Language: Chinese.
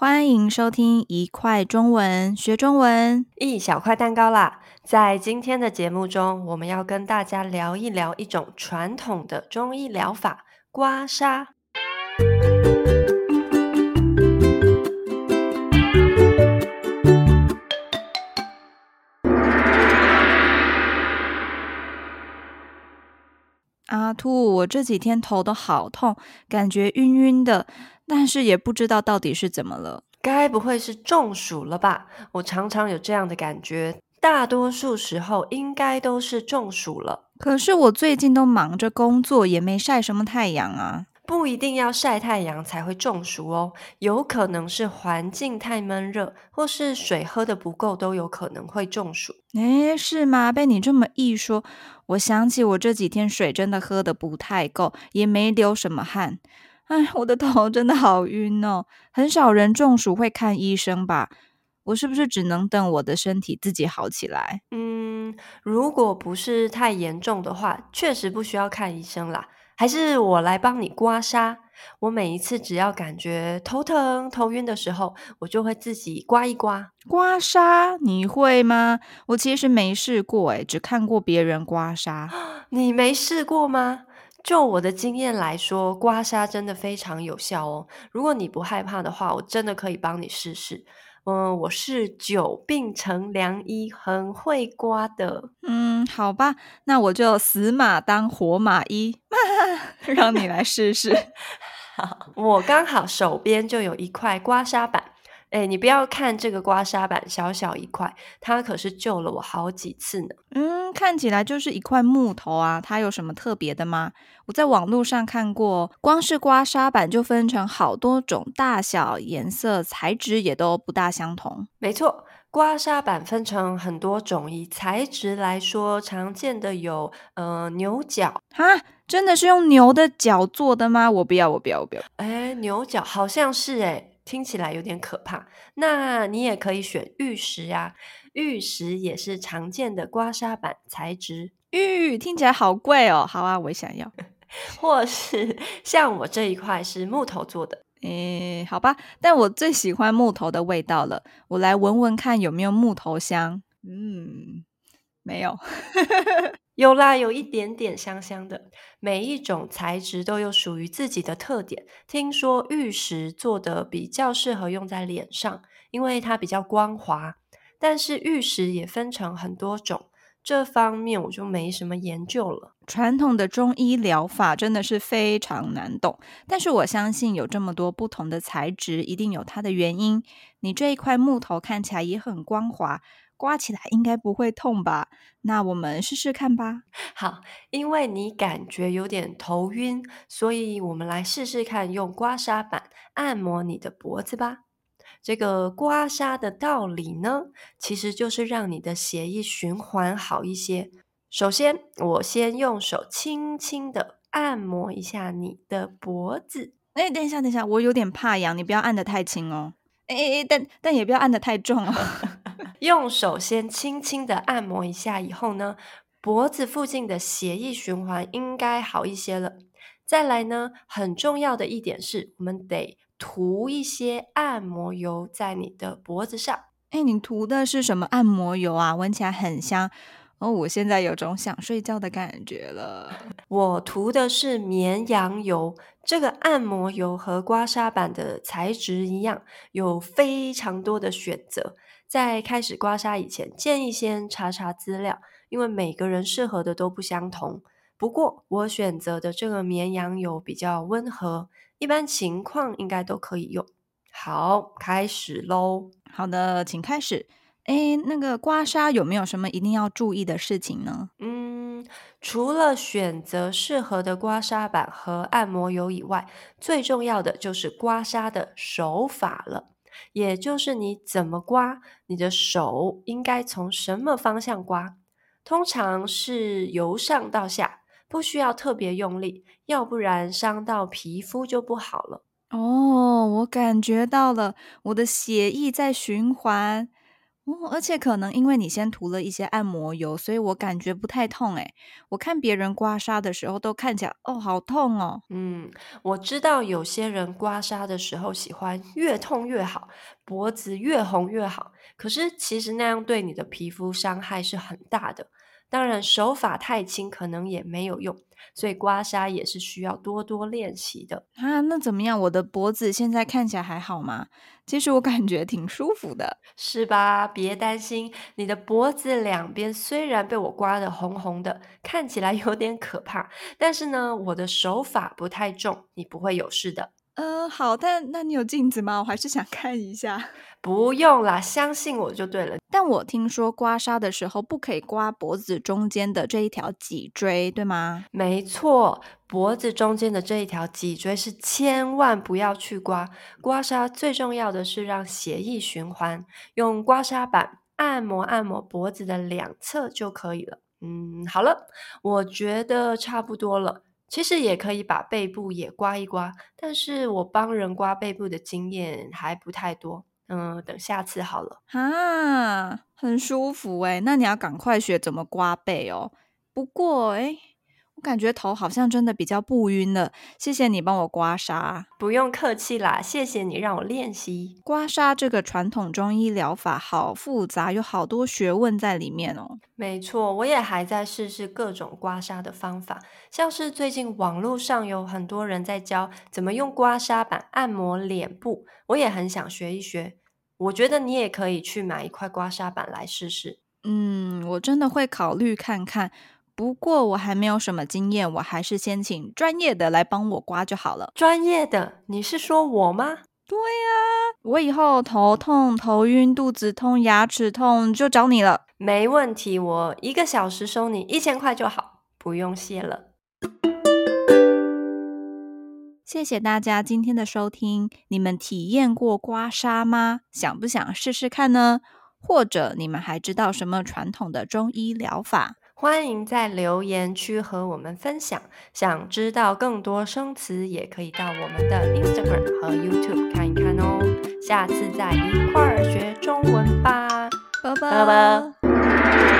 欢迎收听一块中文学中文，一小块蛋糕啦！在今天的节目中，我们要跟大家聊一聊一种传统的中医疗法——刮痧。我这几天头都好痛，感觉晕晕的。但是也不知道到底是怎么了，该不会是中暑了吧？我常常有这样的感觉，大多数时候应该都是中暑了。可是我最近都忙着工作，也没晒什么太阳啊。不一定要晒太阳才会中暑哦，有可能是环境太闷热，或是水喝的不够，都有可能会中暑。诶，是吗？被你这么一说，我想起我这几天水真的喝的不太够，也没流什么汗。哎，我的头真的好晕哦！很少人中暑会看医生吧？我是不是只能等我的身体自己好起来？嗯，如果不是太严重的话，确实不需要看医生啦。还是我来帮你刮痧。我每一次只要感觉头疼、头晕的时候，我就会自己刮一刮。刮痧，你会吗？我其实没试过，诶，只看过别人刮痧。你没试过吗？就我的经验来说，刮痧真的非常有效哦。如果你不害怕的话，我真的可以帮你试试。嗯，我是久病成良医，很会刮的。嗯，好吧，那我就死马当活马医，让你来试试。好，我刚好手边就有一块刮痧板。哎，你不要看这个刮痧板小小一块，它可是救了我好几次呢。嗯，看起来就是一块木头啊，它有什么特别的吗？我在网络上看过，光是刮痧板就分成好多种大小、颜色、材质也都不大相同。没错，刮痧板分成很多种，以材质来说，常见的有呃牛角。哈，真的是用牛的角做的吗？我不要，我不要，我不要。哎，牛角好像是哎。听起来有点可怕，那你也可以选玉石呀，玉石也是常见的刮痧板材质。玉听起来好贵哦，好啊，我也想要。或是像我这一块是木头做的，诶，好吧，但我最喜欢木头的味道了，我来闻闻看有没有木头香。嗯，没有。有啦，有一点点香香的。每一种材质都有属于自己的特点。听说玉石做的比较适合用在脸上，因为它比较光滑。但是玉石也分成很多种，这方面我就没什么研究了。传统的中医疗法真的是非常难懂，但是我相信有这么多不同的材质，一定有它的原因。你这一块木头看起来也很光滑。刮起来应该不会痛吧？那我们试试看吧。好，因为你感觉有点头晕，所以我们来试试看用刮痧板按摩你的脖子吧。这个刮痧的道理呢，其实就是让你的血液循环好一些。首先，我先用手轻轻的按摩一下你的脖子。哎，等一下，等一下，我有点怕痒，你不要按得太轻哦。哎哎哎，但但也不要按得太重哦。用手先轻轻的按摩一下，以后呢，脖子附近的血液循环应该好一些了。再来呢，很重要的一点是，我们得涂一些按摩油在你的脖子上。哎，你涂的是什么按摩油啊？闻起来很香哦，我现在有种想睡觉的感觉了。我涂的是绵羊油。这个按摩油和刮痧板的材质一样，有非常多的选择。在开始刮痧以前，建议先查查资料，因为每个人适合的都不相同。不过我选择的这个绵羊油比较温和，一般情况应该都可以用。好，开始喽。好的，请开始。哎，那个刮痧有没有什么一定要注意的事情呢？嗯，除了选择适合的刮痧板和按摩油以外，最重要的就是刮痧的手法了。也就是你怎么刮，你的手应该从什么方向刮？通常是由上到下，不需要特别用力，要不然伤到皮肤就不好了。哦，我感觉到了，我的血液在循环。哦，而且可能因为你先涂了一些按摩油，所以我感觉不太痛。诶，我看别人刮痧的时候都看起来哦，好痛哦。嗯，我知道有些人刮痧的时候喜欢越痛越好，脖子越红越好。可是其实那样对你的皮肤伤害是很大的。当然，手法太轻可能也没有用，所以刮痧也是需要多多练习的啊。那怎么样？我的脖子现在看起来还好吗？其实我感觉挺舒服的，是吧？别担心，你的脖子两边虽然被我刮得红红的，看起来有点可怕，但是呢，我的手法不太重，你不会有事的。嗯、呃，好，但那你有镜子吗？我还是想看一下。不用啦，相信我就对了。但我听说刮痧的时候不可以刮脖子中间的这一条脊椎，对吗？没错，脖子中间的这一条脊椎是千万不要去刮。刮痧最重要的是让血液循环，用刮痧板按摩按摩脖子的两侧就可以了。嗯，好了，我觉得差不多了。其实也可以把背部也刮一刮，但是我帮人刮背部的经验还不太多。嗯，等下次好了。哈，很舒服诶，那你要赶快学怎么刮背哦。不过诶，我感觉头好像真的比较不晕了。谢谢你帮我刮痧。不用客气啦，谢谢你让我练习。刮痧这个传统中医疗法好复杂，有好多学问在里面哦。没错，我也还在试试各种刮痧的方法，像是最近网络上有很多人在教怎么用刮痧板按摩脸部，我也很想学一学。我觉得你也可以去买一块刮痧板来试试。嗯，我真的会考虑看看。不过我还没有什么经验，我还是先请专业的来帮我刮就好了。专业的？你是说我吗？对呀，我以后头痛、头晕、肚子痛、牙齿痛就找你了。没问题，我一个小时收你一千块就好，不用谢了。谢谢大家今天的收听。你们体验过刮痧吗？想不想试试看呢？或者你们还知道什么传统的中医疗法？欢迎在留言区和我们分享。想知道更多生词，也可以到我们的 Instagram 和 YouTube 看一看哦。下次再一块儿学中文吧，拜拜。